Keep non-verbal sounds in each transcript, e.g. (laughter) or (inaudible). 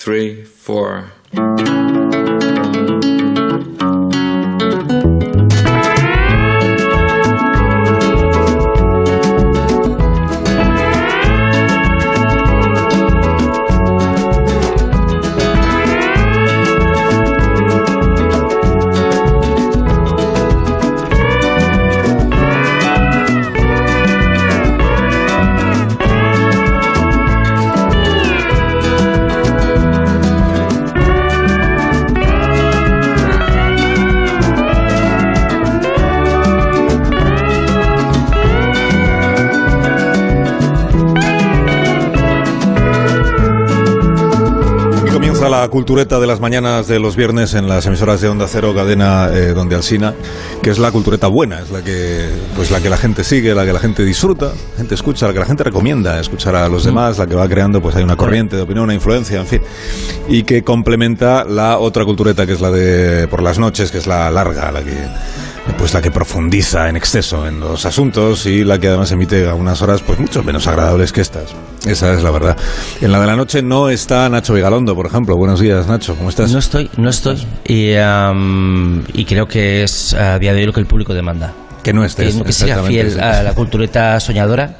three, four. Cultureta de las mañanas de los viernes en las emisoras de Onda Cero, cadena eh, donde Alsina, que es la cultureta buena, es la que, pues la que la gente sigue, la que la gente disfruta, la gente escucha, la que la gente recomienda escuchar a los demás, la que va creando, pues hay una corriente de opinión, una influencia, en fin, y que complementa la otra cultureta que es la de por las noches, que es la larga, la que pues la que profundiza en exceso en los asuntos y la que además emite a unas horas pues mucho menos agradables que estas. Esa es la verdad. En la de la noche no está Nacho Vigalondo, por ejemplo. Buenos días, Nacho. ¿Cómo estás? No estoy, no estoy. Y, um, y creo que es a día de hoy lo que el público demanda. Que no estés. Que, que sea fiel a la cultureta soñadora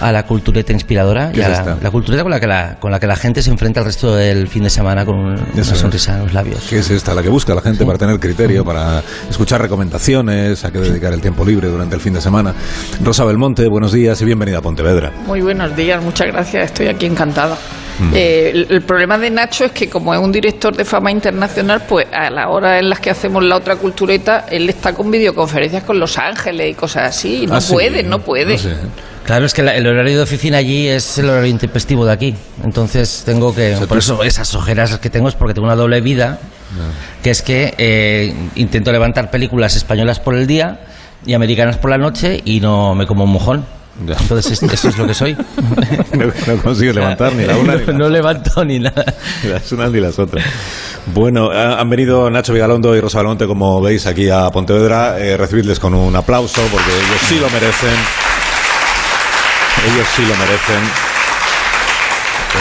a la cultureta inspiradora y a la, la, cultureta con la, que la, con la que la gente se enfrenta el resto del fin de semana con una Eso sonrisa en los labios. ¿Qué es esta? La que busca la gente para tener criterio, para escuchar recomendaciones, a qué dedicar el tiempo libre durante el fin de semana. Rosa Belmonte, buenos días y bienvenida a Pontevedra. Muy buenos días, muchas gracias, estoy aquí encantada. Eh, el, el, problema de Nacho es que como es un director de fama internacional, pues a la hora en las que hacemos la otra cultureta, él está con videoconferencias con Los Ángeles y cosas así. Y no Ah, puede, sí, no puede. no sé. Claro, es que la- el horario de oficina allí es el horario intempestivo de aquí. Entonces tengo que... sea, por tú- eso esas ojeras que tengo es porque tengo una doble vida, que es que eh, intento levantar películas españolas por el día y americanas por la noche y no me como un mojón. Ya. Entonces es- eso es lo que soy. (laughs) No, no consigues levantar ni la una ni la no, no levanto ni nada. Ni las unas ni las otras. Bueno, ha- han venido Nacho Vigalondo y Rosa Belmonte, como veis, aquí a Pontevedra. Eh, recibidles con un aplauso, porque ellos sí lo merecen. Ellos sí lo merecen.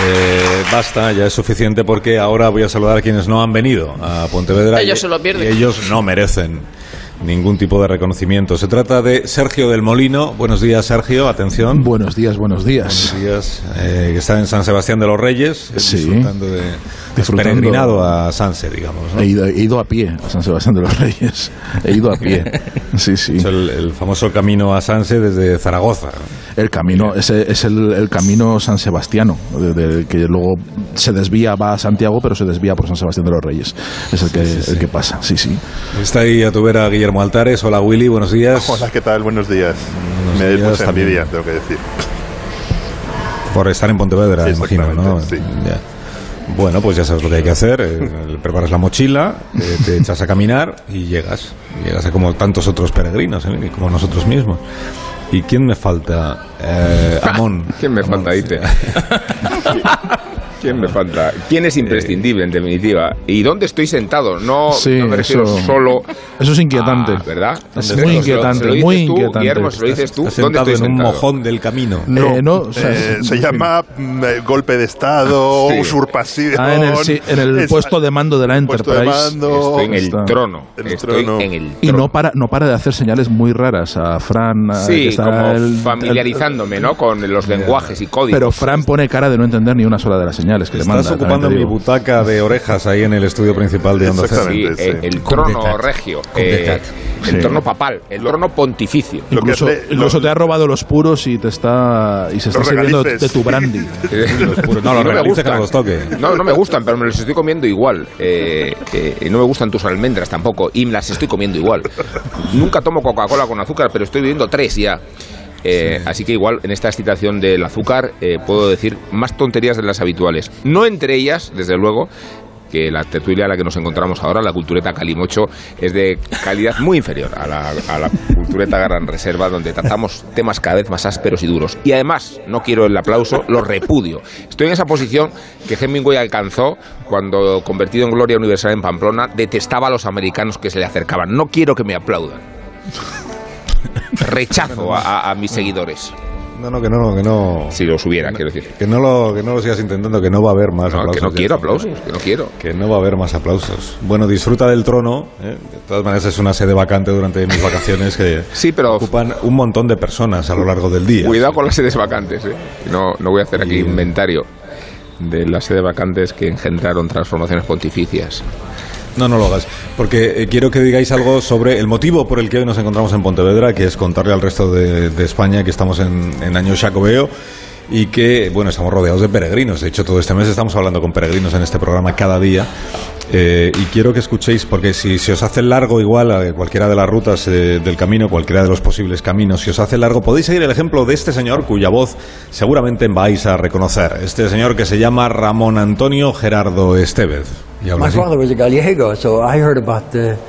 Eh, basta, ya es suficiente porque ahora voy a saludar a quienes no han venido a Pontevedra. Ellos y- se lo pierden. Y ellos no merecen ningún tipo de reconocimiento. Se trata de Sergio del Molino. Buenos días, Sergio. Atención. Buenos días, buenos días. Buenos días. Eh, que está en San Sebastián de los Reyes, eh, Sí. disfrutando de Disfrutando. peregrinado a Sanse, digamos. ¿no? He ido, he ido a pie a San Sebastián de los Reyes. He ido a pie. (laughs) Sí, sí. Es el, el famoso camino a Sanse desde Zaragoza. El camino, ese es el, el camino San Sebastiano, de- de- que luego se desvía, va a Santiago, pero se desvía por San Sebastián de los Reyes. Es el que, el que pasa, sí, sí. Está ahí a tu vera Guillermo Altares. Hola Willy, buenos días. Hola, ¿qué tal? Buenos días. Buenos Me da mucha también. envidia, tengo que decir. Por estar en Pontevedra, Sí, imagino, ¿no? sí. Ya. Bueno, pues ya sabes lo que hay que hacer. (laughs) eh, preparas la mochila, eh, te echas a caminar y llegas. Llegas a como tantos otros peregrinos, ¿eh? y como nosotros mismos. ¿Y quién me falta? Eh, (laughs) Amón. ¿Quién me Amón, falta, sí. (laughs) (laughs) ¿Quién me falta? ¿Quién es imprescindible, en definitiva? ¿Y dónde estoy sentado? No, Sí, no me refiero eso- solo... Eso es inquietante. a- ¿Verdad? Es ¿Dónde muy inquietante, se lo dices muy tú, inquietante. Guillermo, se lo dices tú. Estás ¿Dónde sentado estoy en un sentado? mojón del camino. Eh, no, o sea, Eh, se llama mm, eh, golpe de Estado, (laughs) Sí. usurpación. Ah, en el, sí, en el es- puesto de mando de la puesto de Enterprise. mando. Estoy en el Está- trono. en el Estoy trono. en el trono. Y no para, no para de hacer señales muy raras a Fran. a- Sí, está como el- familiarizándome, ¿no? Con los lenguajes y códigos. Pero Fran pone cara de no entender ni una sola de las señales que le Estás manda. ocupando te mi butaca de orejas ahí en el estudio principal de Onda Cero. Sí, eh, el trono regio, eh, el Sí. trono papal, el trono pontificio. Incluso, hace- incluso lo- te ha robado los puros y te está y se está Los sirviendo de tu brandy. (laughs) puros. No, los me no gustan. los toque. No, no me gustan, pero me los estoy comiendo igual. Eh, eh, no me gustan tus almendras tampoco, y me las estoy comiendo igual. Nunca tomo Coca-Cola con azúcar, pero estoy bebiendo tres ya. Eh, Así que igual en esta excitación del azúcar eh, puedo decir más tonterías de las habituales. No entre ellas, desde luego, que la tertulia a la que nos encontramos ahora, la cultureta Calimocho, es de calidad muy inferior a la, a la cultureta Gran Reserva, donde tratamos temas cada vez más ásperos y duros. Y además, no quiero el aplauso, lo repudio. Estoy en esa posición que Hemingway alcanzó cuando, convertido en Gloria Universal en Pamplona, detestaba a los americanos que se le acercaban. No quiero que me aplaudan. Rechazo (laughs) a, mis seguidores. No, no, que no, que no. Si los hubiera, quiero decir. Que no lo, que no lo sigas intentando, que no va a haber más No, aplausos. que no quiero aplausos, que no quiero. Que no va a haber más aplausos. Bueno, disfruta del trono. ¿eh? De todas maneras, es una sede vacante durante mis vacaciones que (laughs) Sí, pero ocupan un montón de personas a lo largo del día. cuidado con las sedes vacantes. ¿eh? No, no voy a hacer aquí Y- inventario de las sedes vacantes que engendraron transformaciones pontificias. No, no lo hagas. Porque eh, quiero que digáis algo sobre el motivo por el que hoy nos encontramos en Pontevedra, que es contarle al resto de, España que estamos en, en año Jacobeo y que, bueno, estamos rodeados de peregrinos. De hecho, todo este mes estamos hablando con peregrinos en este programa cada día. Eh, y quiero que escuchéis, porque si se os hace largo igual a cualquiera de las rutas eh, del camino, cualquiera de los posibles caminos, si os hace largo, podéis seguir el ejemplo de este señor cuya voz seguramente vais a reconocer. Este señor que se llama Ramón Antonio Gerardo Estevez. Y habla My father was a Gallego, so I heard about the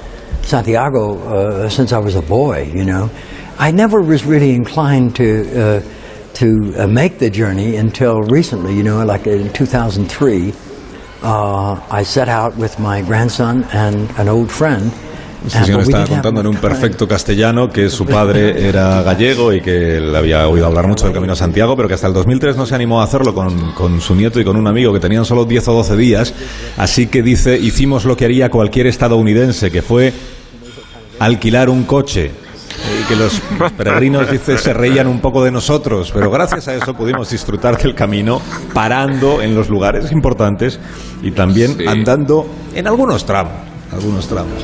Santiago uh, since I was a boy. You know, I never was really inclined to uh, to uh, make the journey until recently. You know, like in 2003, uh, I set out with my grandson and an old friend. Este señor estaba contando en un perfecto castellano que su padre era gallego y que él había oído hablar mucho del Camino a Santiago, pero que hasta el 2003 no se animó a hacerlo con, con su nieto y con un amigo que tenían solo 10 o 12 días. Así que dice, hicimos lo que haría cualquier estadounidense, que fue alquilar un coche. Y que los peregrinos, dice, se reían un poco de nosotros, pero gracias a eso pudimos disfrutar del camino, parando en los lugares importantes y también Sí. andando en algunos tramos, algunos tramos.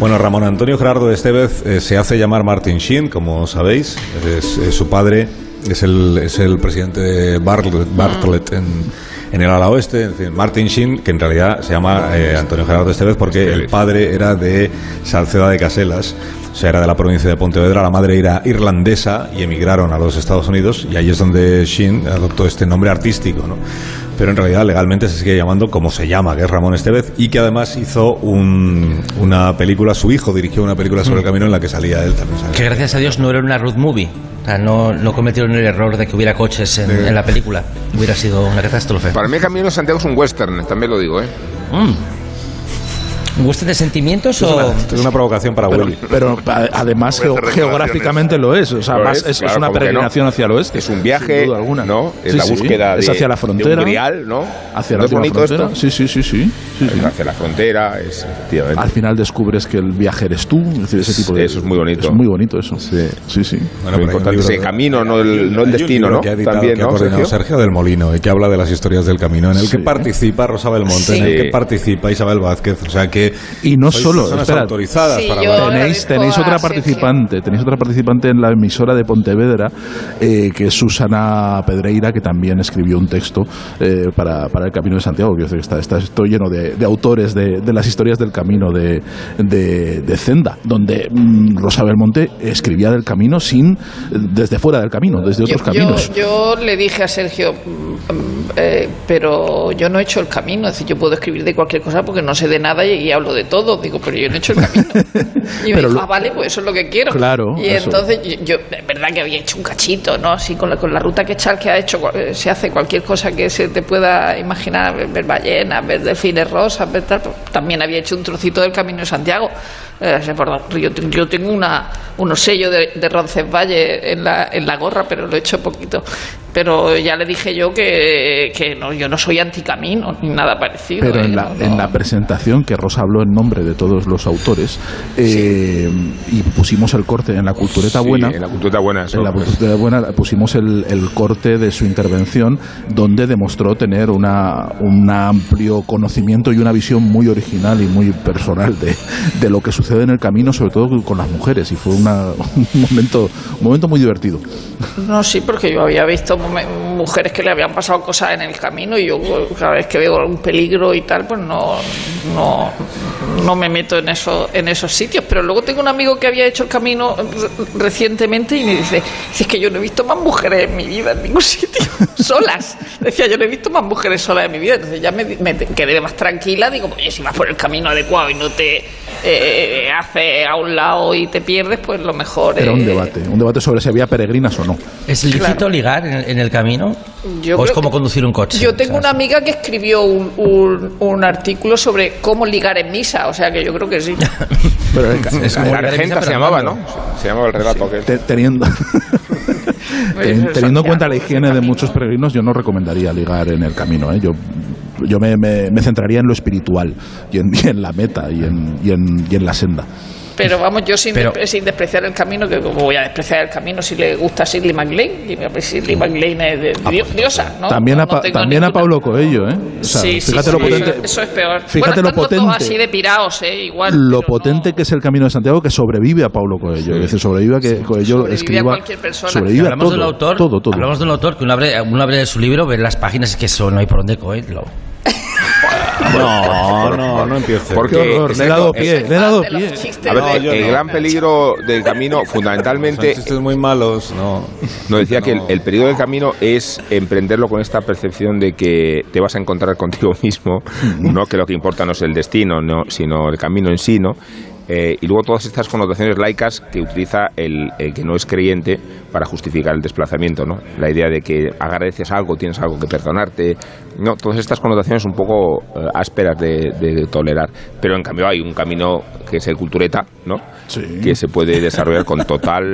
Bueno, Ramón Antonio Gerardo Estevez eh, se hace llamar Martin Sheen, como sabéis. Es, es su padre es el, es el presidente de Bartlett, Bartlett en, en el ala oeste. En fin, Martin Sheen, que en realidad se llama eh, Antonio Gerardo Estevez porque el padre era de Salceda de Caselas, o sea, era de la provincia de Pontevedra. La madre era irlandesa y emigraron a los Estados Unidos y ahí es donde Sheen adoptó este nombre artístico, ¿no? pero en realidad legalmente se sigue llamando como se llama, que es Ramón Estevez, y que además hizo un- una película, su hijo dirigió una película sobre el camino en la que salía él también. salía. Que gracias a Dios no era una road movie. O sea, no, no cometieron el error de que hubiera coches en, en la película. Hubiera sido una catástrofe. Para mí el Camino de Santiago es un western, también lo digo, ¿eh? Mm. ¿Un western de sentimientos es o...? una, es una provocación para Pero, Willy. pero además geográficamente lo es. O sea, Lo más- es, es, es claro, una peregrinación hacia el oeste. Es un sin viaje, duda alguna. ¿no? Es Sí, la sí. búsqueda de, Es hacia la de frontera. un grial, ¿no? Hacia ¿No la, frontera. esto? Sí, sí, sí, sí. sí, sí. Hacia la frontera, es efectivamente. Al final descubres que el viaje eres tú. Es decir, ese tipo de, Eso es muy bonito. Es muy bonito eso. Sí. sí. sí. Bueno, Lo importante es el de- camino, no el, no destino, ¿no? Que ha, editado, También, que ha ¿no, coordinado Sergio? Del Molino y que habla de las historias del camino, en el que Sí. participa Rosa Belmonte, en Sí. el que participa Isabel Vázquez. O sea que. Y no sois solo, personas espera. autorizadas Sí, para yo-. Tenéis, tenéis otra participante, tenéis otra participante en la emisora de Pontevedra, eh, que es Susana Pedreira, que también escribió un texto eh, para, para el Camino de Santiago. Decir, está, está esto lleno de, de autores de, de las historias del camino de, de, de Zenda, donde mm, Rosa Belmonte escribía del camino sin desde fuera del camino, desde otros Yo- caminos. Yo, yo le dije a Sergio, mm, mm, eh, pero yo no he hecho el camino. Es decir, yo puedo escribir de cualquier cosa porque no sé de nada y, y hablo de todo. Digo, pero yo no he hecho el camino. (laughs) Y me Pero lo- ah, vale, pues eso es lo que quiero. Claro, Y eso. entonces yo, yo- es verdad que había hecho un cachito, ¿no? Así con la, con la ruta que Chal que ha hecho, eh, se hace cualquier cosa que se te pueda imaginar, ver, ballenas, ver delfines rosas, ver tal. pues, También había hecho un trocito del Camino de Santiago. Eh, yo, yo tengo una, unos sellos de, de Roncesvalles en la, en la gorra, pero lo he hecho poquito. Pero ya le dije yo que, que no, yo no soy anticamino ni nada parecido. Pero ¿eh? en la, No, no. en la presentación que Rosa habló en nombre de todos los autores eh, y pusimos el corte en la cultureta Sí, buena. En la cultura buena, eso, En la pues. cultura buena pusimos el, el corte de su intervención donde demostró tener una, un amplio conocimiento y una visión muy original y muy personal de, de lo que sucede en el camino, sobre todo con las mujeres. Y fue una- (laughs) un, momento, un momento muy divertido. No, sí, porque yo había visto 我没 mujeres que le habían pasado cosas en el camino y yo cada vez que veo algún peligro y tal, pues no, no, no me meto en, eso, en esos sitios. Pero luego tengo un amigo que había hecho el camino re- recientemente y me dice, "Si es que yo no he visto más mujeres en mi vida en ningún (laughs) sitio, solas. Decía, yo no he visto más mujeres solas en mi vida. Entonces ya me, me quedé más tranquila, digo, oye, si vas por el camino adecuado y no te eh, hace a un lado y te pierdes, pues lo mejor Era un es... debate, un debate sobre si había peregrinas o no. ¿Es lícito Claro. ligar en, en el camino? Yo ¿O es como que- conducir un coche? Yo tengo O sea, una amiga que escribió un, un- un artículo sobre cómo ligar en misa, o sea que yo creo que sí. (laughs) Pero el- Es como La regenta misa, se llamaba. ¿no? Se llamaba el relato te- teniendo (laughs) Ten- teniendo en cuenta la higiene de muchos peregrinos, yo no recomendaría ligar en el camino. ¿eh? Yo, yo me, me- me centraría en lo espiritual y en, y en la meta y en, y en- y en la senda. Pero vamos, yo sin, Pero- despre- sin despreciar el camino, que como voy a despreciar el camino si le gusta a Shirley MacLaine, y Shirley MacLaine es de, Ah, dio- pues, diosa, ¿no? también No- a, no también a Paulo Coelho, ¿eh? O sea, sí, fíjate sí, lo potente, eso, eso es peor. fíjate bueno, lo potente. así de piraos, ¿eh? Igual. lo potente no- que es el camino de Santiago que sobrevive a Paulo Coelho. Es decir, sobrevive a que Coelho Sobrevive a escriba. cualquier persona. Sobrevive a hablamos todo, del autor, todo, todo. hablamos del autor que uno abre, uno abre su libro, ve las páginas y que eso no hay por dónde cogerlo. (laughs) No, no, no empiece. Porque- Qué horror, le he dado pie, le he dado pie. A ver, No, el, no. gran peligro del camino, Son fundamentalmente, chistes muy malos, no. nos decía que el, No. el peligro del camino es emprenderlo con esta percepción de que te vas a encontrar contigo (laughs) mismo, no que lo que importa no es el destino, no, sino el camino en sí, ¿no? Eh, y luego todas estas connotaciones laicas que utiliza el, el que no es creyente para justificar el desplazamiento, ¿no? La idea de que agradeces algo, tienes algo que perdonarte, no, todas estas connotaciones un poco eh, ásperas de, de tolerar. Pero en cambio hay un camino que es el cultureta, ¿no? Sí. que se puede desarrollar con total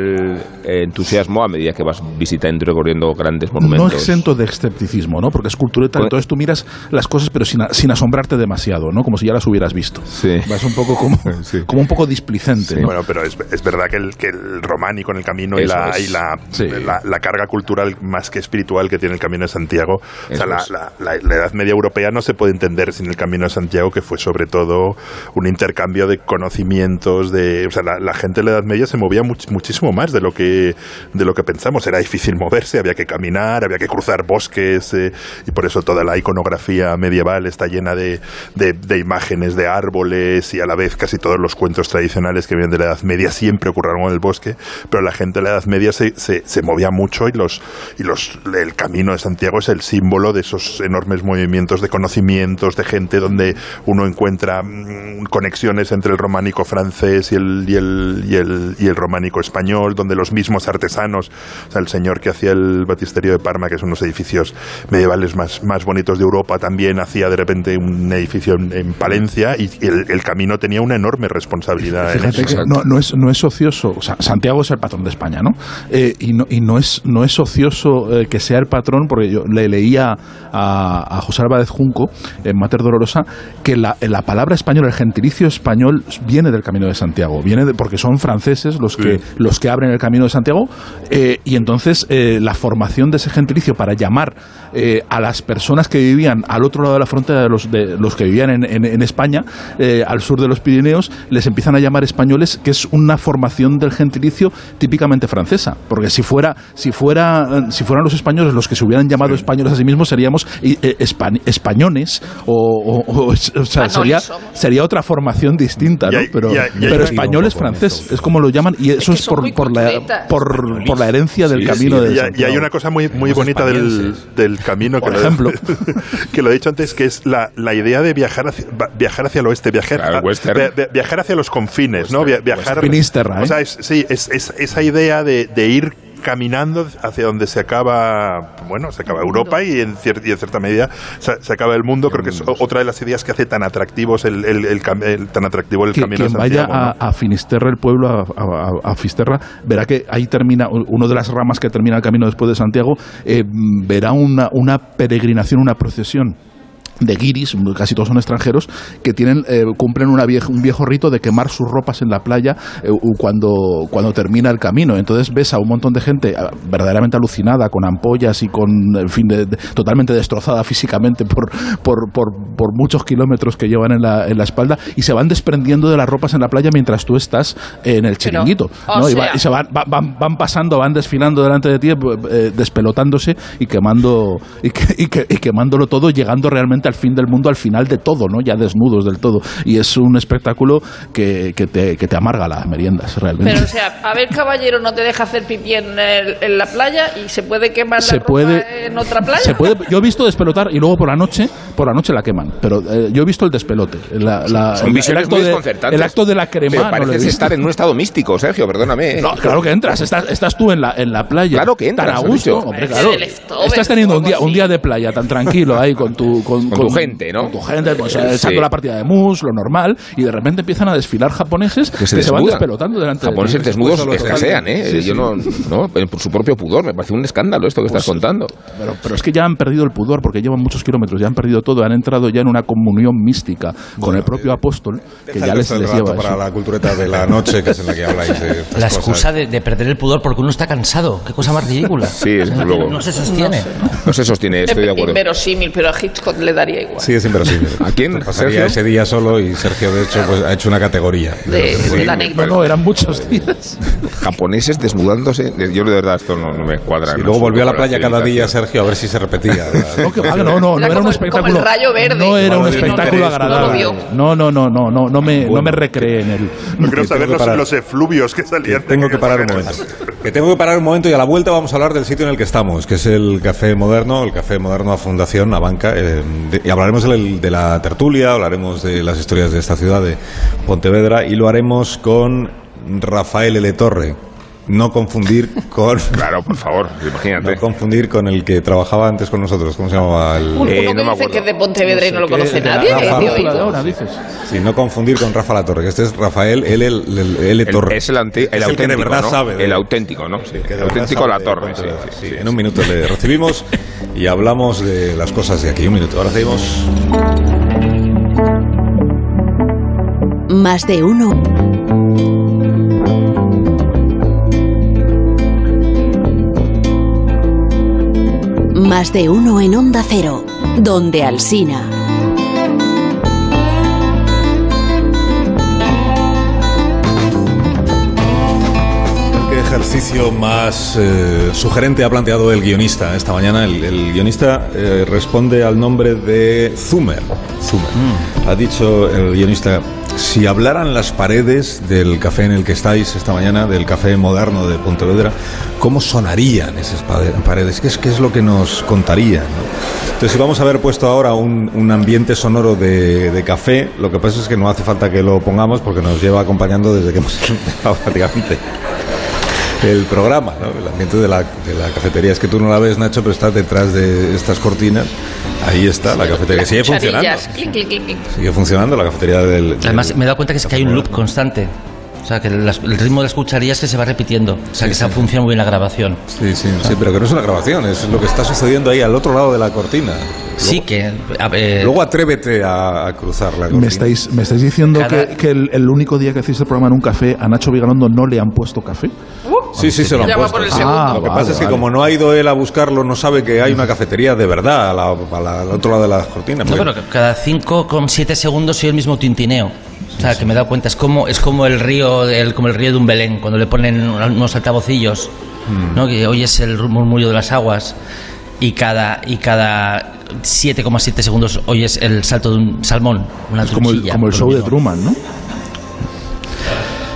eh, entusiasmo a medida que vas visitando y recorriendo grandes No monumentos. exento de escepticismo, ¿no? Porque es cultureta, Pues- entonces tú miras las cosas pero sin, sin asombrarte demasiado, ¿no? Como si ya las hubieras visto. Sí. Vas un poco como, (laughs) Sí. como un poco displicente, Sí. ¿no? Bueno, pero es, es verdad que el, que el románico en el camino y, la, es. y la, Sí. la, la carga cultural más que espiritual que tiene el Camino de Santiago, o Eso sea, la, la- la- la Edad Media Europea no se puede entender sin el Camino de Santiago, que fue sobre todo un intercambio de conocimientos, de, o sea, la, la gente de la Edad Media se movía much- muchísimo más de lo que de lo que pensamos. Era difícil moverse, había que caminar, había que cruzar bosques eh, y por eso toda la iconografía medieval está llena de, de- de imágenes de árboles y a la vez casi todos los cuentos tradicionales que vienen de la Edad Media siempre ocurrieron en el bosque, pero la gente de la Edad Media se, se, se movía mucho y los y los el camino de Santiago es el símbolo de esos enormes movimientos de conocimientos de gente donde uno encuentra mm, conexiones entre el románico francés y el, y el, y el, y el románico español, donde los mismos artesanos, o sea, el señor que hacía el batisterio de Parma, que son unos edificios medievales más, más bonitos de Europa, también hacía de repente un edificio en, en Palencia y el, el camino tenía una enorme responsabilidad. en Fíjate eso. que no, no es, no es ocioso, o sea, Santiago es el patrón de España, ¿no? Eh, y no, y no es, no es ocioso eh, que sea el patrón, porque yo le leía a, a José Álvarez Junco en Mater Dolorosa que la, la palabra español, el gentilicio español, viene del Camino de Santiago, viene de, porque son franceses los que, los que abren el Camino de Santiago, eh, y entonces eh, la formación de ese gentilicio para llamar eh, a las personas que vivían al otro lado de la frontera de los, de los que vivían en, en- en España, eh, al sur de los Pirineos, les empiezan a llamar españoles, que es una formación del gentilicio típicamente francesa. Porque si fuera, si fuera, eh, si fueran los españoles los que se hubieran llamado españoles a sí mismos, seríamos eh, eh, espa- españoles o, o- o- o sea, sería, sería otra formación distinta, ¿no? pero y hay- y hay- pero español es francés, esto. es como lo llaman, y eso que es son por, por, la, por, por la herencia del Sí, camino sí, de Y hay, y hay una cosa muy, muy bonita del, españoles. del camino que Por lo, ejemplo. (laughs) que lo he dicho antes, que es la, la idea de viajar hacia, viajar hacia el oeste, viajar, Claro, a- western. via- via- viajar hacia los confines, ¿no? Via- viajar, Finisterra, ¿eh? O sea, es- sí, es, es- esa idea de, de ir caminando hacia donde se acaba, bueno, se acaba Europa y en, cier- y en cierta medida se, se acaba el mundo. Creo que es otra de las ideas que hace tan atractivos el, el- el cam- el- tan atractivo el que camino quien de vaya Santiago. a, ¿no? a Finisterre, el pueblo, a, a- a Fisterra, verá que ahí termina, una de las ramas que termina el camino después de Santiago, eh, verá una, una peregrinación, una procesión de guiris, casi todos son extranjeros, que tienen eh, cumplen una vieja, un viejo rito de quemar sus ropas en la playa eh, cuando, cuando termina el camino. Entonces ves a un montón de gente ah, verdaderamente alucinada, con ampollas y con, en fin, de- de- totalmente destrozada físicamente por, por, por, por muchos kilómetros que llevan en la, en la espalda y se van desprendiendo de las ropas en la playa mientras tú estás en el chiringuito. ¿no? y, va- sea- y se van, va- van, van pasando, van desfilando delante de ti, eh, despelotándose y quemando y, que- y que- y quemándolo todo, llegando realmente al fin del mundo, al final de todo, ¿no? Ya desnudos del todo. Y es un espectáculo que, que te, que te amarga las meriendas, realmente. Pero, o sea, a ver, caballero, no te deja hacer pipí en, el- en la playa y se puede quemar se la ropa puede, en otra playa. se puede yo he visto despelotar y luego por la noche por la noche la queman pero eh, yo he visto el despelote la- la- Son el, visiones acto muy de, desconcertantes. el acto de la Pero crema no he pareces visto. estar en un estado místico, Sergio, perdóname. ¿eh? No, claro que entras, estás, estás tú en la, en la playa. Claro que entras, Tan a gusto, hombre, claro. Estás teniendo un día, un día de playa tan tranquilo ahí con tu, con, Con tu gente, ¿no? Con tu gente, pues Sí. echando la partida de mus, lo normal, y de repente empiezan a desfilar japoneses que se, van desnudan. despelotando delante de Japoneses ti. desnudos escasean, ¿eh? Sí, Yo sí. no, no, por su propio pudor, me parece un escándalo esto que estás Pues, contando. Pero, pero es que ya han perdido el pudor porque llevan muchos kilómetros, ya han perdido todo, han entrado ya en una comunión mística con el propio apóstol que ya les, les lleva para eso. la cultureta de la noche, que es en la que habláis de La excusa de, de perder el pudor porque uno está cansado. Qué cosa más ridícula. Sí, es O sea, luego- No se sostiene. No se sostiene, estoy de acuerdo. Inverosímil, pero a Hitchcock le daría igual. Sí, es inverosímil. (laughs) ¿A quién? Pasaría ¿Sergio? ese día solo y Sergio, de hecho, pues, ha hecho una categoría. De, de la No, anécdota. no, eran muchos días. (laughs) Japoneses desnudándose. Yo de verdad esto no, no me cuadra. Y en luego absoluto volvió a la playa cada día, Sergio, a ver si se repetía. (laughs) No, que no, no, no Era un espectáculo. como el rayo verde. No era un No, no espectáculo agradable. no. No, no, no, no, no, no me, no me recreé en él. No quiero saber tengo que los, efluvios que salían. Tengo que parar un momento. Que tengo que parar un momento y a la vuelta vamos a hablar del sitio en el que estamos, que es el Café Moderno, el Café Moderno a Fundación, a Banca. De- hablaremos del- de la tertulia, hablaremos de las historias de esta ciudad, de Pontevedra, y lo haremos con Rafael L. Torre. No confundir con. (laughs) Claro, por favor, imagínate. No confundir con el que trabajaba antes con nosotros. ¿Cómo se llamaba? El- Uno Eh, no me dice que es de Pontevedra y no lo conoce nadie. Rafa, ¿eh? Dices. Sí, no confundir con Rafa La Torre, que este es Rafael L. L. L. El- Torre. es el, anti- el Es el que auténtico, de verdad ¿no? sabe de- El auténtico, ¿no? Sí, el auténtico La Torre. Sí, Sí, sí. En un minuto le recibimos y hablamos de las cosas de aquí. Un minuto. Ahora seguimos. Más de uno. Más de uno en Onda Cero, donde Alsina. ¿Qué ejercicio más eh, sugerente ha planteado el guionista esta mañana? El, el guionista eh, responde al nombre de Zumer. Zumer. Ha dicho el guionista, si hablaran las paredes del café en el que estáis esta mañana, del café moderno de Pontevedra, ¿cómo sonarían esas paredes? ¿Qué es, lo que nos contarían? no? Entonces, si vamos a haber puesto ahora un, ambiente sonoro de, de café, lo que pasa es que no hace falta que lo pongamos porque nos lleva acompañando desde que hemos (laughs) empezado prácticamente el programa, ¿no? el ambiente de la, de la cafetería. Es que tú no la ves, Nacho, pero estás detrás de estas cortinas. Ahí está la cafetería. Sigue funcionando. Cucharillas, clic, clic, clic, clic. Sigue funcionando la cafetería del. Además, del- me he dado cuenta que es que hay un loop constante. O sea, que las- el ritmo de las cucharillas que se va repitiendo. O sea, que esa funciona muy bien la grabación. Sí, sí, sí, pero que no es una grabación, es lo que está sucediendo ahí al otro lado de la cortina. Sí, que. a ver, Luego atrévete a, a cruzar la cortina. Me estáis, me estáis diciendo Cada- que, que el, el único día que hacéis el programa en un café, a Nacho Vigalondo no le han puesto café. Sí, sí, se lo han puesto. sí. segundo. Lo que Ah, pasa vale, es que vale. como no ha ido él a buscarlo, no sabe que hay una cafetería de verdad a la- a la- al otro lado de la cortina. no, pero que cada 5,7 segundos soy el mismo tintineo. O sea, que me he dado cuenta, es como, es como el río el, como el río de un Belén, cuando le ponen unos altavocillos, Mm. ¿no? que oyes el murmullo de las aguas y cada, y cada 7,7 segundos oyes el salto de un salmón, una Es como el, como show de. Truman, ¿no?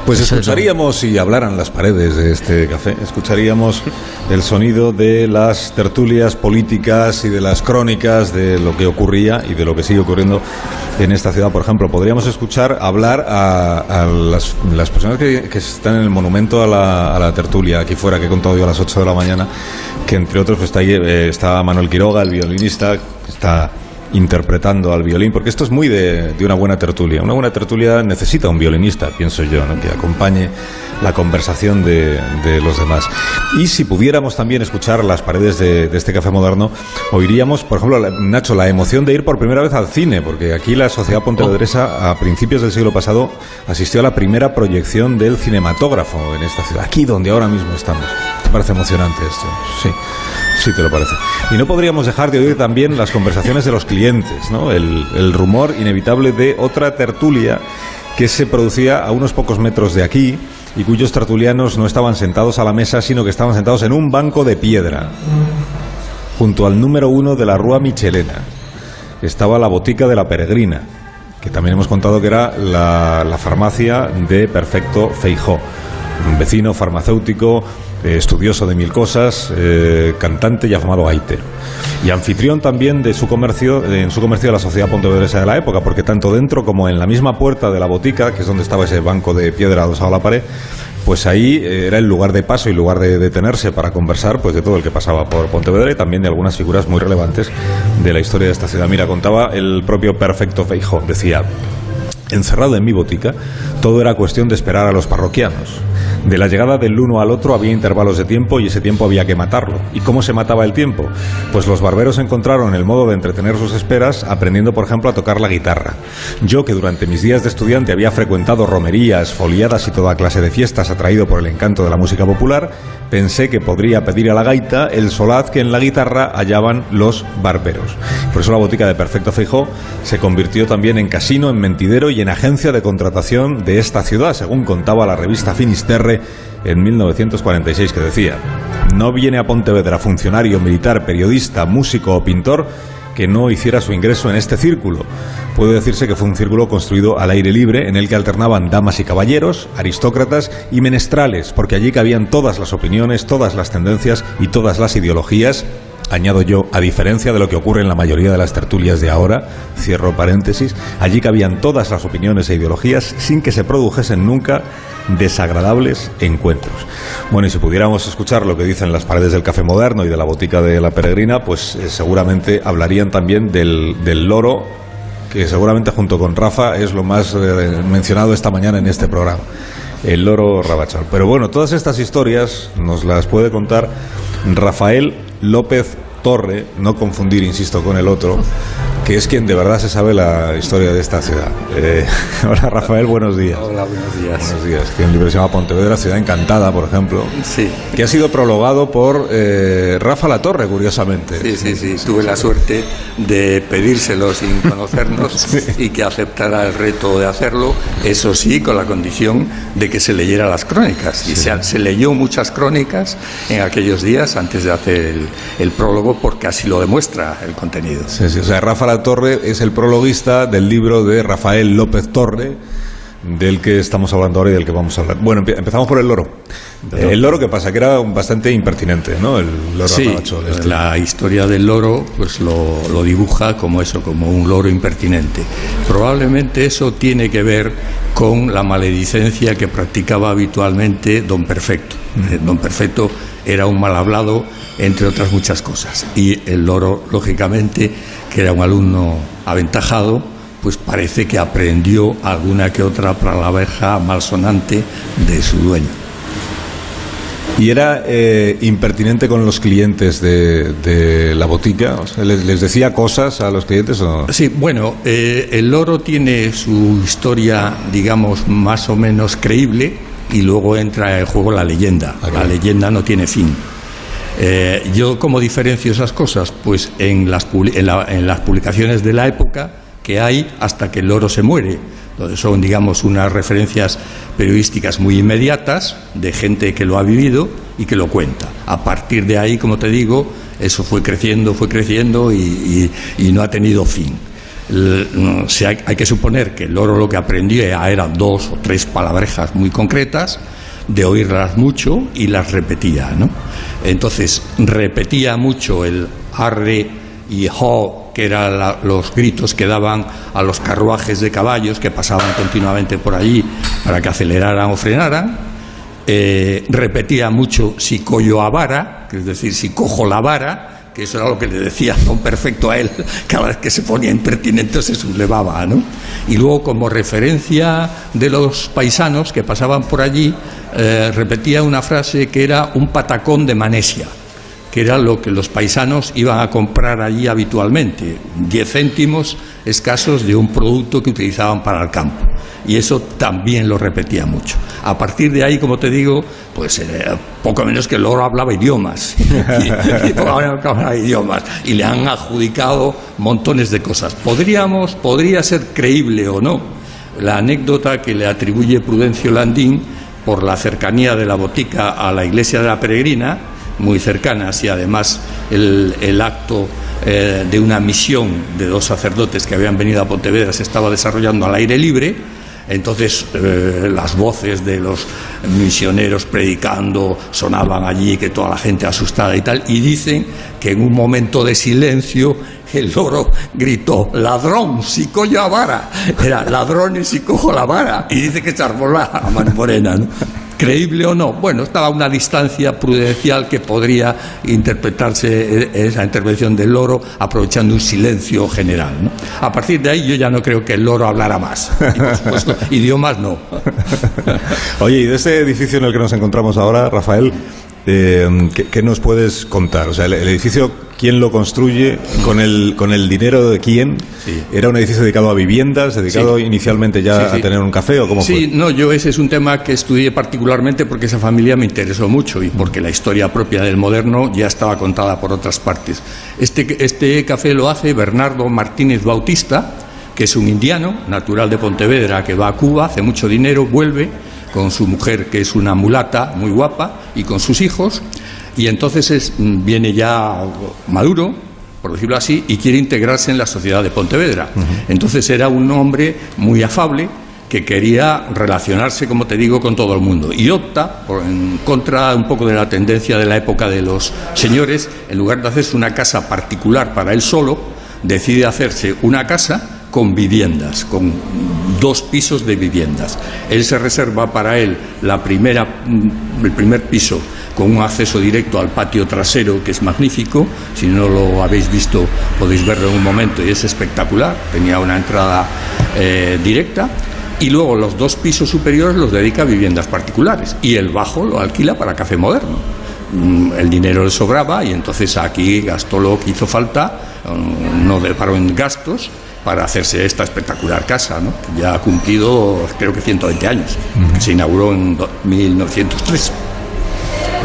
Pues escucharíamos, si hablaran las paredes de este café, escucharíamos el sonido de las tertulias políticas y de las crónicas de lo que ocurría y de lo que sigue ocurriendo en esta ciudad. Por ejemplo, podríamos escuchar hablar a, a las, las personas que, que están en el monumento a la, a la tertulia, aquí fuera, que he contado yo a las 8 de la mañana, que entre otros pues, está, ahí, eh, está Manuel Quiroga, el violinista, que está interpretando al violín, porque esto es muy de, de una buena tertulia. Una buena tertulia necesita un violinista, pienso yo, ¿no? que acompañe la conversación de, de los demás. Y si pudiéramos también escuchar las paredes de, de este café moderno, oiríamos, por ejemplo, Nacho, la emoción de ir por primera vez al cine, porque aquí la sociedad pontevedresa a principios del siglo pasado asistió a la primera proyección del cinematógrafo en esta ciudad, aquí donde ahora mismo estamos. ¿Te parece emocionante esto? Sí. Sí, te lo parece. Y no podríamos dejar de oír también las conversaciones de los clientes, ¿no? El, rumor inevitable de otra tertulia que se producía a unos pocos metros de aquí y cuyos tertulianos no estaban sentados a la mesa, sino que estaban sentados en un banco de piedra, junto al número uno de la Rúa Michelena. Estaba la botica de la Peregrina, que también hemos contado que era la, la farmacia de Perfecto Feijó, un vecino farmacéutico, eh, estudioso de mil cosas, eh, cantante y afamado gaitero. Y anfitrión también de su comercio, en su comercio de la sociedad pontevedresa de la época, porque tanto dentro como en la misma puerta de la botica, que es donde estaba ese banco de piedra adosado a la pared, pues ahí eh, era el lugar de paso y lugar de detenerse para conversar pues de todo el que pasaba por Pontevedra y también de algunas figuras muy relevantes de la historia de esta ciudad. Mira, contaba el propio Perfecto Feijó, decía, encerrado en mi botica, todo era cuestión de esperar a los parroquianos. De la llegada del uno al otro había intervalos de tiempo y ese tiempo había que matarlo. ¿Y cómo se mataba el tiempo? Pues los barberos encontraron el modo de entretener sus esperas aprendiendo, por ejemplo, a tocar la guitarra. Yo, que durante mis días de estudiante había frecuentado romerías, foliadas y toda clase de fiestas atraído por el encanto de la música popular, pensé que podría pedir a la gaita el solaz que en la guitarra hallaban los barberos. Por eso la botica de Perfecto Feijó se convirtió también en casino, en mentidero y en agencia de contratación de esta ciudad, según contaba la revista Finisterre en 1946, que decía, no viene a Pontevedra funcionario militar, periodista, músico o pintor que no hiciera su ingreso en este círculo. Puede decirse que fue un círculo construido al aire libre en el que alternaban damas y caballeros, aristócratas y menestrales, porque allí cabían todas las opiniones, todas las tendencias y todas las ideologías añado yo, a diferencia de lo que ocurre en la mayoría de las tertulias de ahora, cierro paréntesis, allí cabían todas las opiniones e ideologías sin que se produjesen nunca desagradables encuentros. Bueno, y si pudiéramos escuchar lo que dicen las paredes del café moderno y de la botica de la peregrina, pues eh, seguramente hablarían también del, del loro, que seguramente junto con Rafa es lo más eh, mencionado esta mañana en este programa. El loro Rabachal. Pero bueno, todas estas historias nos las puede contar Rafael López Torre, no confundir, insisto, con el otro, que es quien de verdad se sabe la historia de esta ciudad. Eh, (laughs) hola Rafael, buenos días. Hola, buenos días. Buenos días. Que en libro se llama Pontevedra, Ciudad Encantada, por ejemplo. Sí. Que ha sido prologado por eh, Rafa La Torre, curiosamente. Sí, sí, sí. Tuve la suerte de pedírselo sin (laughs) conocernos y que aceptara el reto de hacerlo. Eso sí, con la condición de que se leyera las crónicas. Y se, se leyó muchas crónicas en aquellos días antes de hacer el, el prólogo porque así lo demuestra el contenido. Sí, sí, o sea, Rafa Torre es el prologuista del libro de Rafael López Torre, del que estamos hablando ahora y del que vamos a hablar. Bueno, empe- empezamos por el loro. Eh, el loro, ¿qué pasa? Que era bastante impertinente, ¿no? El loro Sí, este. la historia del loro pues lo, lo dibuja como eso, como un loro impertinente. Probablemente eso tiene que ver con la maledicencia que practicaba habitualmente Don Perfecto. Eh, Don Perfecto era un mal hablado, entre otras muchas cosas. Y el loro, lógicamente, que era un alumno aventajado, pues parece que aprendió alguna que otra palabreja malsonante de su dueño. Y era eh, impertinente con los clientes de, de la botica. O sea, ¿les, les decía cosas a los clientes o no? Sí, bueno, eh, el loro tiene su historia, digamos, más o menos creíble y luego entra en juego la leyenda. Ah, La leyenda no tiene fin. Eh, yo, ¿cómo diferencio esas cosas? Pues en las, en, la- en las publicaciones de la época que hay hasta que el loro se muere. Entonces son, digamos, unas referencias periodísticas muy inmediatas de gente que lo ha vivido y que lo cuenta. A partir de ahí, como te digo, eso fue creciendo, fue creciendo y, y- y no ha tenido fin. L- no, se hay, que suponer que el loro lo que aprendía eran dos o tres palabrejas muy concretas, de oírlas mucho y las repetía, ¿no? Entonces repetía mucho el arre y ho, que eran los gritos que daban a los carruajes de caballos que pasaban continuamente por allí para que aceleraran o frenaran. Eh, repetía mucho si collo a vara, que es decir, si cojo la vara, que eso era lo que le decía Don Perfecto a él, cada vez que se ponía impertinente se sublevaba, ¿no? Y luego, como referencia de los paisanos que pasaban por allí, eh, repetía una frase que era un patacón de manesia que era lo que los paisanos iban a comprar allí habitualmente, 10 céntimos escasos de un producto que utilizaban para el campo. Y eso también lo repetía mucho. A partir de ahí, como te digo, pues eh, poco menos que el loro hablaba idiomas. (laughs) y, hablaba idiomas. Y le han adjudicado montones de cosas. Podríamos, podría ser creíble o no la anécdota que le atribuye Prudencio Landín por la cercanía de la botica a la iglesia de la peregrina, muy cercanas y además el, el acto eh, de una misión de dos sacerdotes que habían venido a Pontevedra se estaba desarrollando al aire libre. Entonces eh, las voces de los misioneros predicando sonaban allí, que toda la gente asustada y tal, y dicen que en un momento de silencio el loro gritó, ladrón, si cojo la vara. Era ladrones si cojo la vara. Y dice que se armó la mano morena. ¿no? Creíble o no. Bueno, estaba a una distancia prudencial que podría interpretarse eh, esa intervención del loro aprovechando un silencio general. ¿no? A partir de ahí yo ya no creo que el loro hablara más. (laughs) Y por supuesto, idiomas no. Oye, y de ese edificio en el que nos encontramos ahora, Rafael, eh, ¿qué, qué nos puedes contar? O sea, el, el edificio, ¿quién lo construye? ¿Con el, con el dinero de quién? Sí. ¿Era un edificio dedicado a viviendas, dedicado Sí. inicialmente ya Sí, a tener un café o cómo Sí, fue? no, yo ese es un tema que estudié particularmente porque esa familia me interesó mucho y porque la historia propia del moderno ya estaba contada por otras partes. Este, este café lo hace Bernardo Martínez Bautista, que es un indiano, natural de Pontevedra, que va a Cuba, hace mucho dinero, vuelve con su mujer, que es una mulata muy guapa, y con sus hijos, y entonces es- mm, viene ya maduro, por decirlo así, y quiere integrarse en la sociedad de Pontevedra. Entonces era un hombre muy afable que quería relacionarse, como te digo, con todo el mundo. Y opta, por, en contra un poco de la tendencia de la época de los señores, en lugar de hacerse una casa particular para él solo, decide hacerse una casa con viviendas, con dos pisos de viviendas. Él se reserva para él la primera, mm, el primer piso con un acceso directo al patio trasero que es magnífico. Si no lo habéis visto podéis verlo en un momento y es espectacular. Tenía una entrada eh, directa. Y luego los dos pisos superiores los dedica a viviendas particulares y el bajo lo alquila para café moderno. Mm, El dinero le sobraba y entonces aquí gastó lo que hizo falta, mm, no paró en gastos para hacerse esta espectacular casa, ¿no? que ya ha cumplido creo que 120 años, que se inauguró en do- 1903.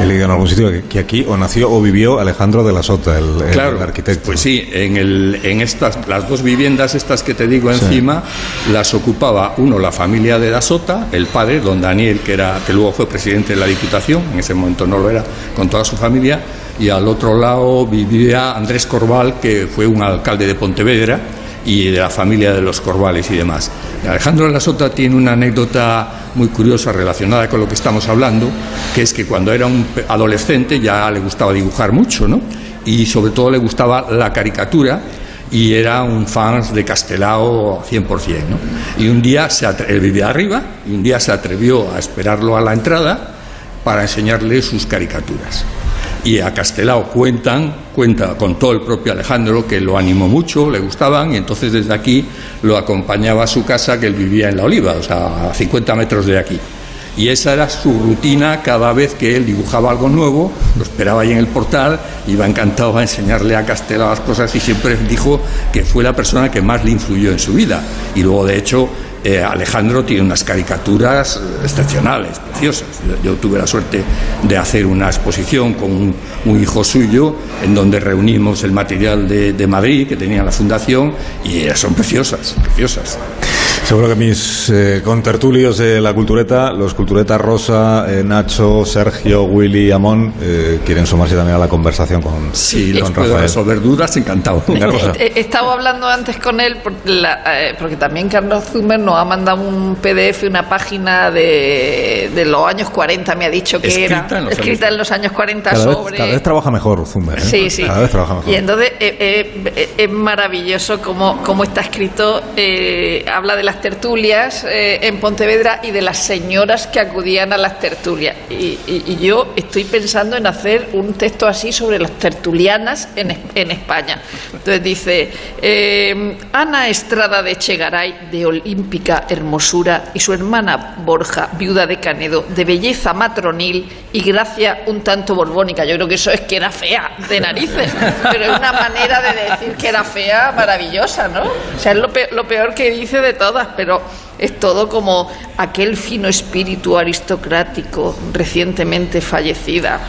He leído en algún sitio que, aquí o nació o vivió Alejandro de la Sota, el, el Claro, arquitecto. Pues sí, en, el, en estas, las dos viviendas estas que te digo encima, las ocupaba uno la familia de Dasota, el padre, don Daniel, que, era, que luego fue presidente de la Diputación, en ese momento no lo era, con toda su familia, y al otro lado vivía Andrés Corval, que fue un alcalde de Pontevedra, y de la familia de los Corvales y demás. Alejandro de la Sota tiene una anécdota muy curiosa relacionada con lo que estamos hablando, que es que cuando era un adolescente ya le gustaba dibujar mucho, ¿no? Y sobre todo le gustaba la caricatura y era un fan de Castelao 100%, ¿no? Y un día él vivía arriba y un día se atrevió a esperarlo a la entrada para enseñarle sus caricaturas. Y a Castelao cuentan, cuenta, contó el propio Alejandro que lo animó mucho, le gustaban, y entonces desde aquí lo acompañaba a su casa, que él vivía en La Oliva, o sea, a 50 metros de aquí. Y esa era su rutina cada vez que él dibujaba algo nuevo, lo esperaba ahí en el portal, iba encantado a enseñarle a Castelao las cosas y siempre dijo que fue la persona que más le influyó en su vida. Y luego, de hecho, eh, Alejandro tiene unas caricaturas excepcionales, preciosas. Yo, tuve la suerte de hacer una exposición con un, un hijo suyo en donde reunimos el material de, de Madrid que tenía la fundación y eh, son preciosas, preciosas. Seguro que mis eh, contertulios de la cultureta, los culturetas Rosa, eh, Nacho, Sergio, Willy, Amón, eh, quieren sumarse también a la conversación con, Sí, con los puedo Rafael. resolver dudas, encantado. He he estado hablando antes con él por la- eh, porque también Carlos Zumer nos ha mandado un PDF, una página de, de los años 40, me ha dicho que Escrita era en escrita años- en los años 40 Cada vez, sobre... cada vez trabaja mejor Zumer. ¿eh? Sí, sí. Cada vez trabaja mejor. Y entonces eh, eh, eh, es maravilloso cómo, cómo está escrito. eh, habla de las tertulias eh, en Pontevedra y de las señoras que acudían a las tertulias. Y, yo estoy pensando en hacer un texto así sobre las tertulianas en, en España. Entonces dice, eh, Ana Estrada de Chegaray, de olímpica hermosura, y su hermana Borja, viuda de Canedo, de belleza matronil y gracia un tanto borbónica. Yo creo que eso es que era fea de narices, pero es una manera de decir que era fea maravillosa, ¿no? O sea, es lo peor, lo peor que dice de todas, pero es todo como aquel fino espíritu aristocrático recientemente fallecida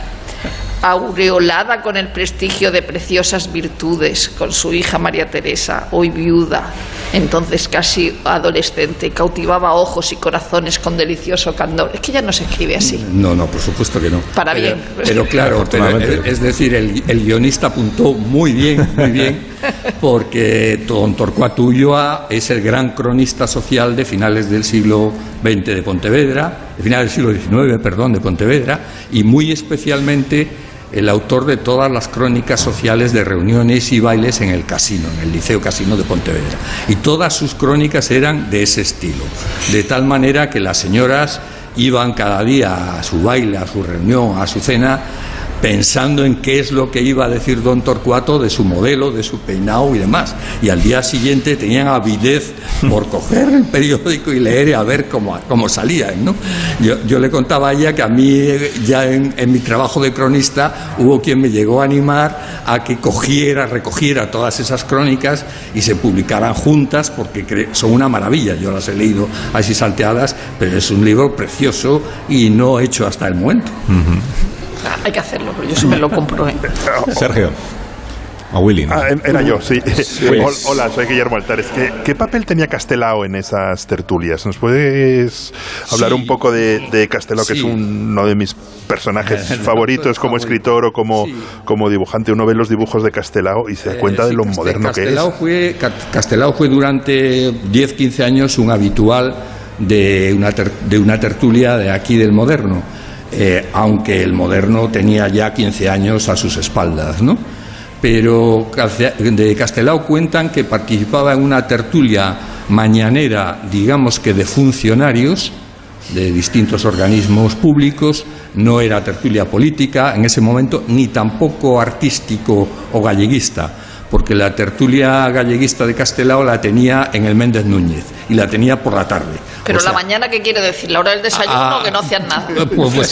aureolada con el prestigio de preciosas virtudes, con su hija María Teresa, hoy viuda, entonces casi adolescente, cautivaba ojos y corazones con delicioso candor. Es que ya no se escribe así. No, no, por supuesto que no. Para Pero- bien. Pero claro, (laughs) pero, es decir, el, el guionista apuntó muy bien, muy bien, (laughs) porque don Torcuato Ulloa es el gran cronista social de finales del siglo XX de Pontevedra, de finales del siglo XIX, perdón, de Pontevedra, y muy especialmente el autor de todas las crónicas sociales de reuniones y bailes en el casino, en el Liceo Casino de Pontevedra. Y todas sus crónicas eran de ese estilo, de tal manera que las señoras iban cada día a su baile, a su reunión, a su cena, pensando en qué es lo que iba a decir don Torcuato de su modelo, de su peinado y demás. Y al día siguiente tenían avidez por coger el periódico y leer y a ver cómo, cómo. ¿no? Yo, le contaba a ella que a mí, ya en, mi trabajo de cronista, hubo quien me llegó a animar a que cogiera, recogiera todas esas crónicas y se publicaran juntas porque son una maravilla. Yo las he leído así salteadas, pero es un libro precioso y no hecho hasta el momento. Hay que hacerlo, pero yo sí me lo compro. ¿eh? (laughs) Sergio. A Willy. Ah, era yo, sí. (laughs) Hola, soy Guillermo Altares. ¿Qué, ¿Qué, papel tenía Castelao en esas tertulias? ¿Nos puedes hablar un poco de, de Castelao, que es uno de mis personajes (laughs) favoritos como escritor o como, como dibujante? Uno ve los dibujos de Castelao y se da eh, cuenta de lo moderno que es. Fue, Castelao fue durante 10, 15 años un habitual de una, de una tertulia de aquí del moderno eh, aunque el moderno tenía ya 15 años a sus espaldas, ¿no? Pero de Castelao cuentan que participaba en una tertulia mañanera, digamos que de funcionarios de distintos organismos públicos, no era tertulia política en ese momento, ni tampoco artístico o galleguista, porque la tertulia galleguista de Castelao la tenía en el Méndez Núñez y la tenía por la tarde. Pero la mañana, ¿qué quiere decir? ¿La hora del desayuno ah, o que no hacían nada? Pues, pues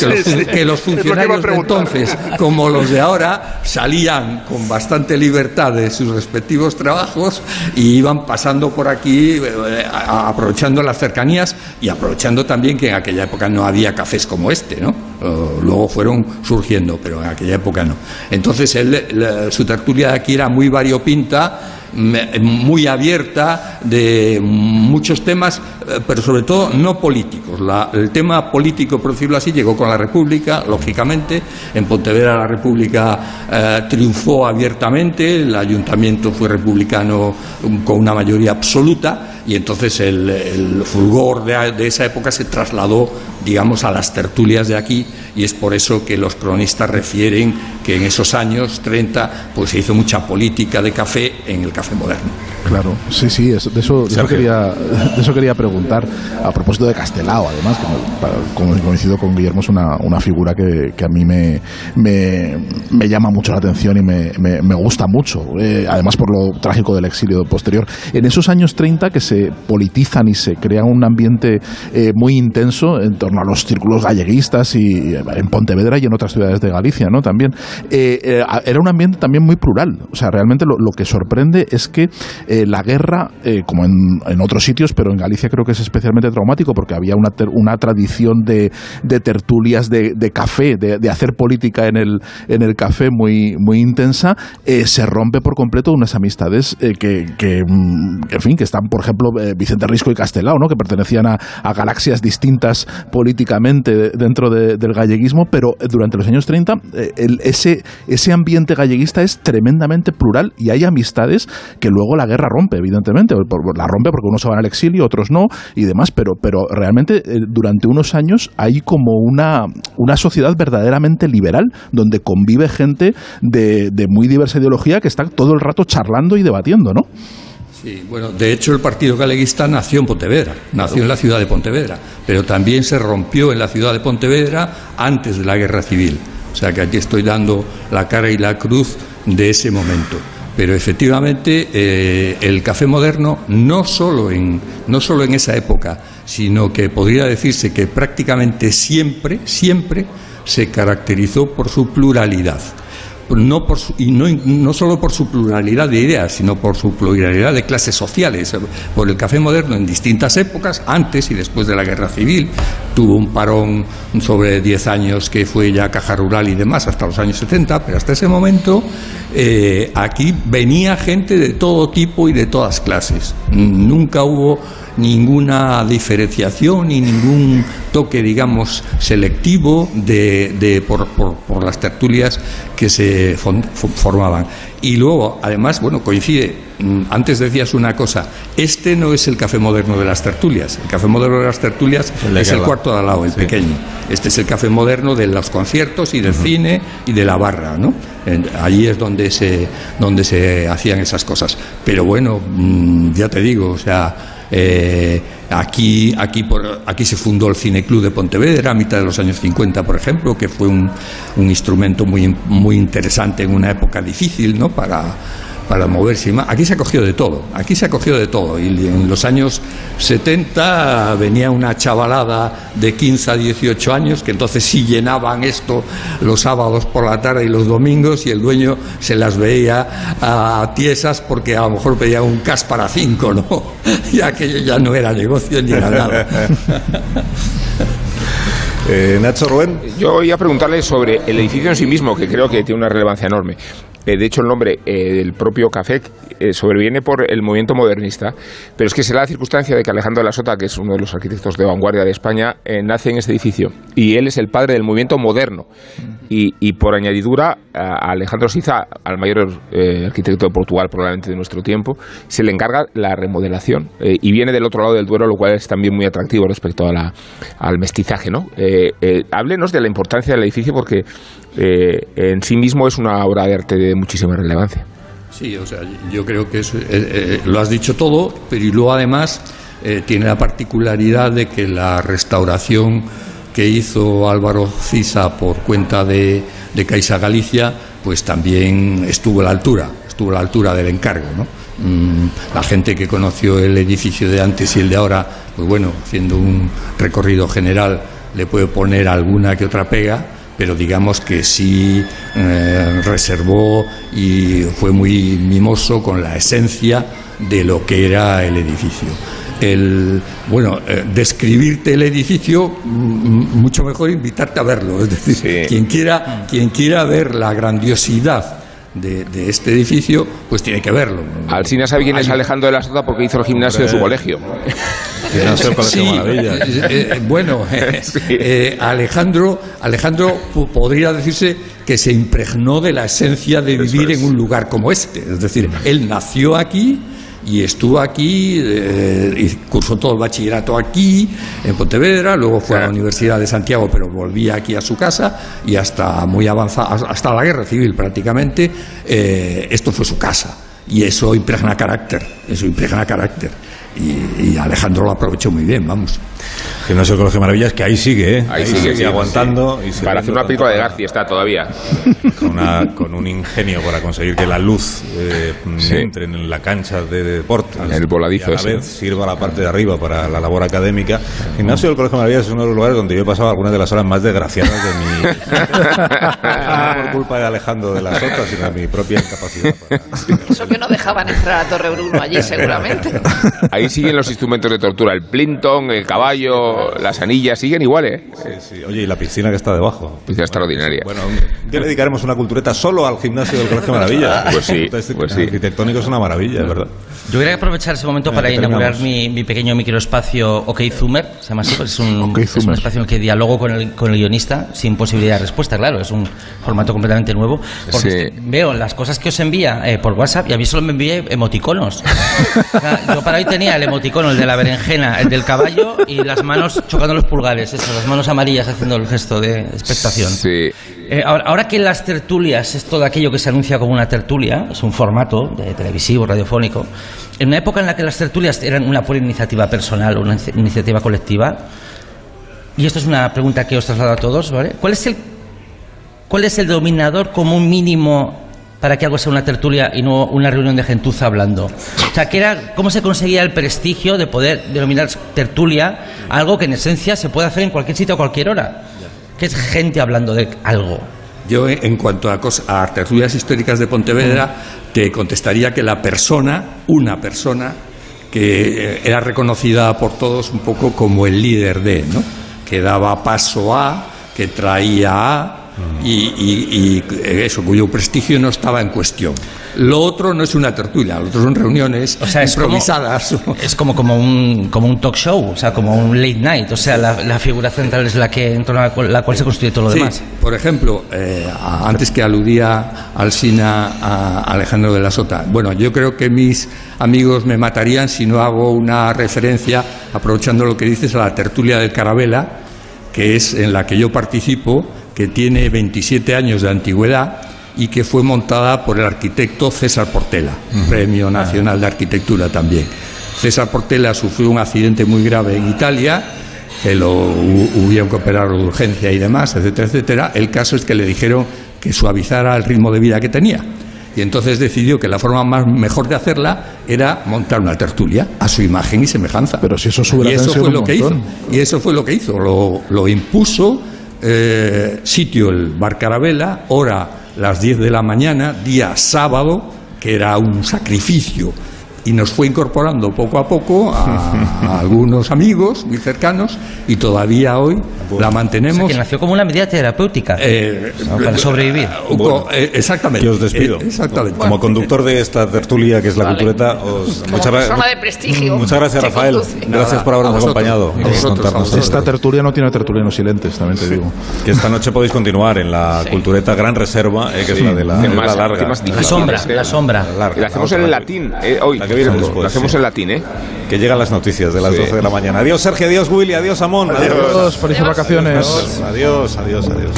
que, los, funcionarios de entonces, como los de ahora, salían con bastante libertad de sus respectivos trabajos y iban pasando por aquí, eh, aprovechando las cercanías y aprovechando también que en aquella época no había cafés como este, ¿no? luego fueron surgiendo, pero en aquella época no. Entonces él, su tertulia de aquí era muy variopinta muy abierta de muchos temas, eh, pero sobre todo no políticos. el tema político, por decirlo así, llegó con la República, lógicamente. En Pontevedra la República eh, triunfó abiertamente, el ayuntamiento fue republicano um, con una mayoría absoluta y entonces el, fulgor de, esa época se trasladó, digamos, a las tertulias de aquí y es por eso que los cronistas refieren que en esos años 30 pues se hizo mucha política de café en el café moderno. Claro, sí, sí, de, eso, quería, de eso quería preguntar a propósito de Castelao, además, que como coincido con Guillermo es una, una figura que, que, a mí me, me, llama mucho la atención y me, me gusta mucho, eh, además por lo trágico del exilio posterior. En esos años 30 que se politizan y se crea un ambiente eh, muy intenso en torno a los círculos galleguistas y en Pontevedra y en otras ciudades de Galicia, ¿no? También eh, era un ambiente también muy plural, o sea, realmente lo, lo que sorprende es que eh, la guerra, eh, como en, otros sitios, pero en Galicia creo que es especialmente traumático porque había una, una tradición de, tertulias de, café, de, hacer política en el, en el café muy, muy intensa, eh, se rompe por completo unas amistades que, que, mm, fin, que están, por ejemplo, Vicente Risco y Castelao, ¿no? que pertenecían a, galaxias distintas políticamente dentro del galleguismo, pero durante los años 30 ese, ese ambiente galleguista es tremendamente plural y hay amistades que luego la guerra rompe, evidentemente. La rompe porque unos se van al exilio, otros no y demás, pero, pero realmente eh, durante unos años hay como una, una sociedad verdaderamente liberal donde convive gente de, de muy diversa ideología que está todo el rato charlando y debatiendo, ¿no? Sí, bueno, de hecho el Partido Galeguista nació en Pontevedra, nació en la ciudad de Pontevedra, pero también se rompió en la ciudad de Pontevedra antes de la Guerra Civil. O sea que aquí estoy dando la cara y la cruz de ese momento. Pero efectivamente eh, el café moderno no solo, en, no solo en esa época, sino que podría decirse que prácticamente siempre, siempre se caracterizó por su pluralidad no por y no, no, solo por su pluralidad de ideas, sino por su pluralidad de clases sociales. Por el café moderno en distintas épocas, antes y después de la guerra civil, tuvo un parón sobre 10 años que fue ya caja rural y demás, hasta los años 70, pero hasta ese momento eh, aquí venía gente de todo tipo y de todas clases. Nunca hubo ninguna diferenciación ni ningún toque, digamos, selectivo de, por, por, las tertulias que se formaban. Y luego, además, bueno, coincide, mm, antes decías una cosa, este no es el café moderno de las tertulias, el café moderno de las tertulias es el cuarto de al lado, el pequeño. Este es el café moderno de los conciertos y del cine y de la barra, ¿no? allí es donde se, donde se hacían esas cosas. Pero bueno, mm, ya te digo, o sea, eh, Aquí, aquí, por, aquí se fundó el Cine Club de Pontevedra a mitad de los años 50, por ejemplo, que fue un, un instrumento muy, muy interesante en una época difícil ¿no? para, para moverse. y más. Aquí se ha cogido de todo, aquí se ha cogido de todo. Y en los años 70 venía una chavalada de 15 a 18 años que entonces sí llenaban esto los sábados por la tarde y los domingos y el dueño se las veía a tiesas porque a lo mejor pedía un cas para cinco, ¿no? (laughs) Y aquello ya no era negocio ni era nada. (laughs) Eh, Nacho Rubén. Yo iba a preguntarle sobre el edificio en sí mismo, que creo que tiene una relevancia enorme. Eh, de hecho, el nombre eh, del propio café eh, sobreviene por el movimiento modernista, pero es que se da la circunstancia de que Alejandro de la Sota, que es uno de los arquitectos de vanguardia de España, nace en este edificio y él es el padre del movimiento moderno. Y, y por añadidura, a Alejandro Siza, al mayor arquitecto de Portugal probablemente de nuestro tiempo, se le encarga la remodelación y viene del otro lado del Duero, lo cual es también muy atractivo respecto a la- al mestizaje. ¿no? Háblenos de la importancia del edificio porque eh, en sí mismo es una obra de arte de muchísima relevancia. Sí, o sea, yo creo que eso, eh, eh, lo has dicho todo, pero y luego además tiene la particularidad de que la restauración que hizo Álvaro Cisa por cuenta de, de Caixa Galicia, pues también estuvo a la altura, estuvo a la altura del encargo, ¿no? Mm, la gente que conoció el edificio de antes y el de ahora, pues bueno, haciendo un recorrido general, le puede poner alguna que otra pega, pero digamos que sí eh, reservó y fue muy mimoso con la esencia de lo que era el edificio. El, bueno, eh, describirte el edificio, mm, mucho mejor invitarte a verlo. Es decir, Sí. quien, quiera, quien quiera ver la grandiosidad de, de este edificio, pues tiene que verlo. Alcina sabe quién es Alejandro de la Sota porque hizo el gimnasio de su (laughs) colegio. Sí, eh, eh, bueno, (laughs) eh, eh, Alejandro, Alejandro po- podría decirse que se impregnó de la esencia de vivir en un lugar como este. Es decir, él nació aquí y estuvo aquí, eh, y cursó todo el bachillerato aquí, en Pontevedra, luego fue a la Universidad de Santiago, pero volvía aquí a su casa y hasta muy avanzada, hasta la guerra civil prácticamente, eh, esto fue su casa. Y eso impregna carácter, eso impregna carácter. Y, y Alejandro lo aprovechó muy bien, vamos. Gimnasio Colegio Maravillas, que ahí sigue, ¿eh? Ahí sigue, sí, aguantando. sí. y Para hacer una película de García está todavía. (laughs) Con, una- con un ingenio para conseguir que la luz eh, Sí. entre en la cancha de deportes. En el voladizo Y a la ese. vez sirva la parte de arriba para la labor académica. Gimnasio del Colegio Maravillas es uno de los lugares donde yo he pasado algunas de las horas más desgraciadas de mi. (laughs) no por culpa de Alejandro de la Sota, sino de mi propia incapacidad. para- Eso que no dejaban entrar a Torre Bruno allí, seguramente. Ahí siguen los instrumentos de tortura, el plinton, el caballo, las anillas, siguen igual, ¿eh? Sí, sí. Oye, y la piscina que está debajo. Piscina extraordinaria. Bueno, le dedicaremos una cultureta solo al gimnasio del Colegio Maravillas. (laughs) Pues sí, pues sí. Arquitectónico es una maravilla, verdad. Yo quería aprovechar ese momento Eh, para inaugurar mi, mi pequeño microespacio OK Zoomer, se llama así, pues es un, (laughs) OK es un espacio en el que dialogo con el, con el guionista sin posibilidad de respuesta, claro, es un formato completamente nuevo. Porque Sí. veo las cosas que os envía eh, por WhatsApp y a mí solo me envía emoticonos. (laughs) O sea, yo para hoy tenía el emoticono, el de la berenjena, el del caballo y las manos chocando los pulgares, eso, las manos amarillas haciendo el gesto de expectación. Sí. Eh, ahora, ahora que las tertulias es todo aquello que se anuncia como una tertulia, es un formato de televisivo, radiofónico, en una época en la que las tertulias eran una pura iniciativa personal o una inici- iniciativa colectiva, y esto es una pregunta que os traslado a todos, ¿vale? ¿Cuál es el, cuál es el dominador común mínimo para que algo sea una tertulia y no una reunión de gentuza hablando? O sea, ¿qué era, ¿cómo se conseguía el prestigio de poder denominar tertulia algo que en esencia se puede hacer en cualquier sitio a cualquier hora? Que es gente hablando de algo. Yo, en cuanto a, a tertulias históricas de Pontevedra, te contestaría que la persona, una persona, que eh, era reconocida por todos un poco como el líder de, ¿no? Que daba paso a, que traía a, y, y- y eso, cuyo prestigio no estaba en cuestión. Lo otro no es una tertulia, lo otro son reuniones O sea, es como- improvisadas. (laughs) Es como, como, un, como un talk show, o sea, como un late night. O sea, la, la figura central es la que en torno a la cual, la cual se construye todo lo Sí, demás. por ejemplo, eh, antes que aludía Alsina a Alejandro de la Sota, bueno, yo creo que mis amigos me matarían si no hago una referencia, aprovechando lo que dices, a la tertulia del Carabela, que es en la que yo participo, que tiene 27 años de antigüedad y que fue montada por el arquitecto César Portela, Premio Nacional de Arquitectura también. César Portela sufrió un accidente muy grave en Italia, que lo hubieron que operar de urgencia y demás, etcétera, etcétera. El caso es que le dijeron que suavizara el ritmo de vida que tenía. Y entonces decidió que la forma más mejor de hacerla era montar una tertulia a su imagen y semejanza. Pero si eso sube y eso fue lo que hizo. Y eso fue lo que hizo. Lo, lo impuso eh, sitio el Bar Carabela, hora las 10 de la mañana, día sábado, que era un sacrificio y nos fue incorporando poco a poco a, (laughs) algunos amigos muy cercanos y todavía hoy la mantenemos. que nació como una medida terapéutica eh, para sobrevivir. Eh, exactamente. Yo os despido. Eh, exactamente. Como conductor de esta tertulia que es la cultureta, os, muchas, de prestigio, muchas gracias Rafael. Gracias por habernos acompañado. esta tertulia no tiene tertulianos silentes, también te digo. Que esta (laughs) noche podéis continuar en la cultureta Gran Reserva, que es la de la, larga. la sombra, la sombra. La, hacemos en latín hoy lo hacemos en latín, ¿eh? Que llegan las noticias de las 12 de la mañana. Adiós, Sergio, adiós, Willy, adiós, Amón. Adiós, adiós felices vacaciones. Adiós, adiós, adiós.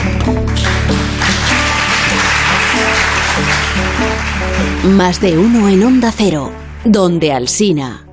Más de uno en Onda Cero, donde Alsina.